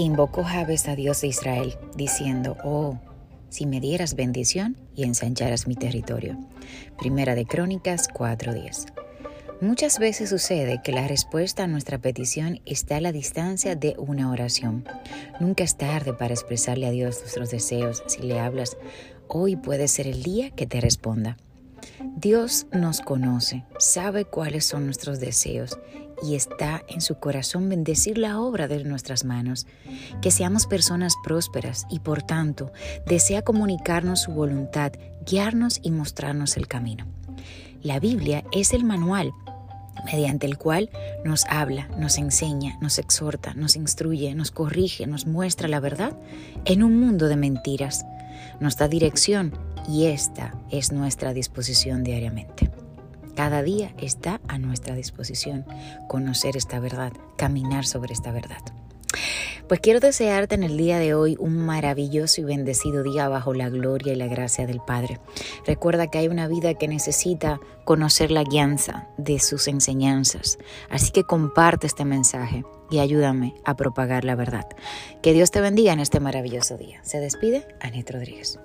Invocó Jabes a Dios de Israel, diciendo, Oh, si me dieras bendición y ensancharas mi territorio. Primera de Crónicas 4:10. Muchas veces sucede que la respuesta a nuestra petición está a la distancia de una oración. Nunca es tarde para expresarle a Dios nuestros deseos. Si le hablas, hoy puede ser el día que te responda. Dios nos conoce, sabe cuáles son nuestros deseos y está en su corazón bendecir la obra de nuestras manos, que seamos personas prósperas y por tanto desea comunicarnos su voluntad, guiarnos y mostrarnos el camino. La Biblia es el manual mediante el cual nos habla, nos enseña, nos exhorta, nos instruye, nos corrige, nos muestra la verdad en un mundo de mentiras. Nos da dirección y esta es nuestra disposición diariamente. Cada día está a nuestra disposición conocer esta verdad, caminar sobre esta verdad. Pues quiero desearte en el día de hoy un maravilloso y bendecido día bajo la gloria y la gracia del Padre. Recuerda que hay una vida que necesita conocer la guianza de sus enseñanzas. Así que comparte este mensaje y ayúdame a propagar la verdad. Que Dios te bendiga en este maravilloso día. Se despide Anet Rodríguez.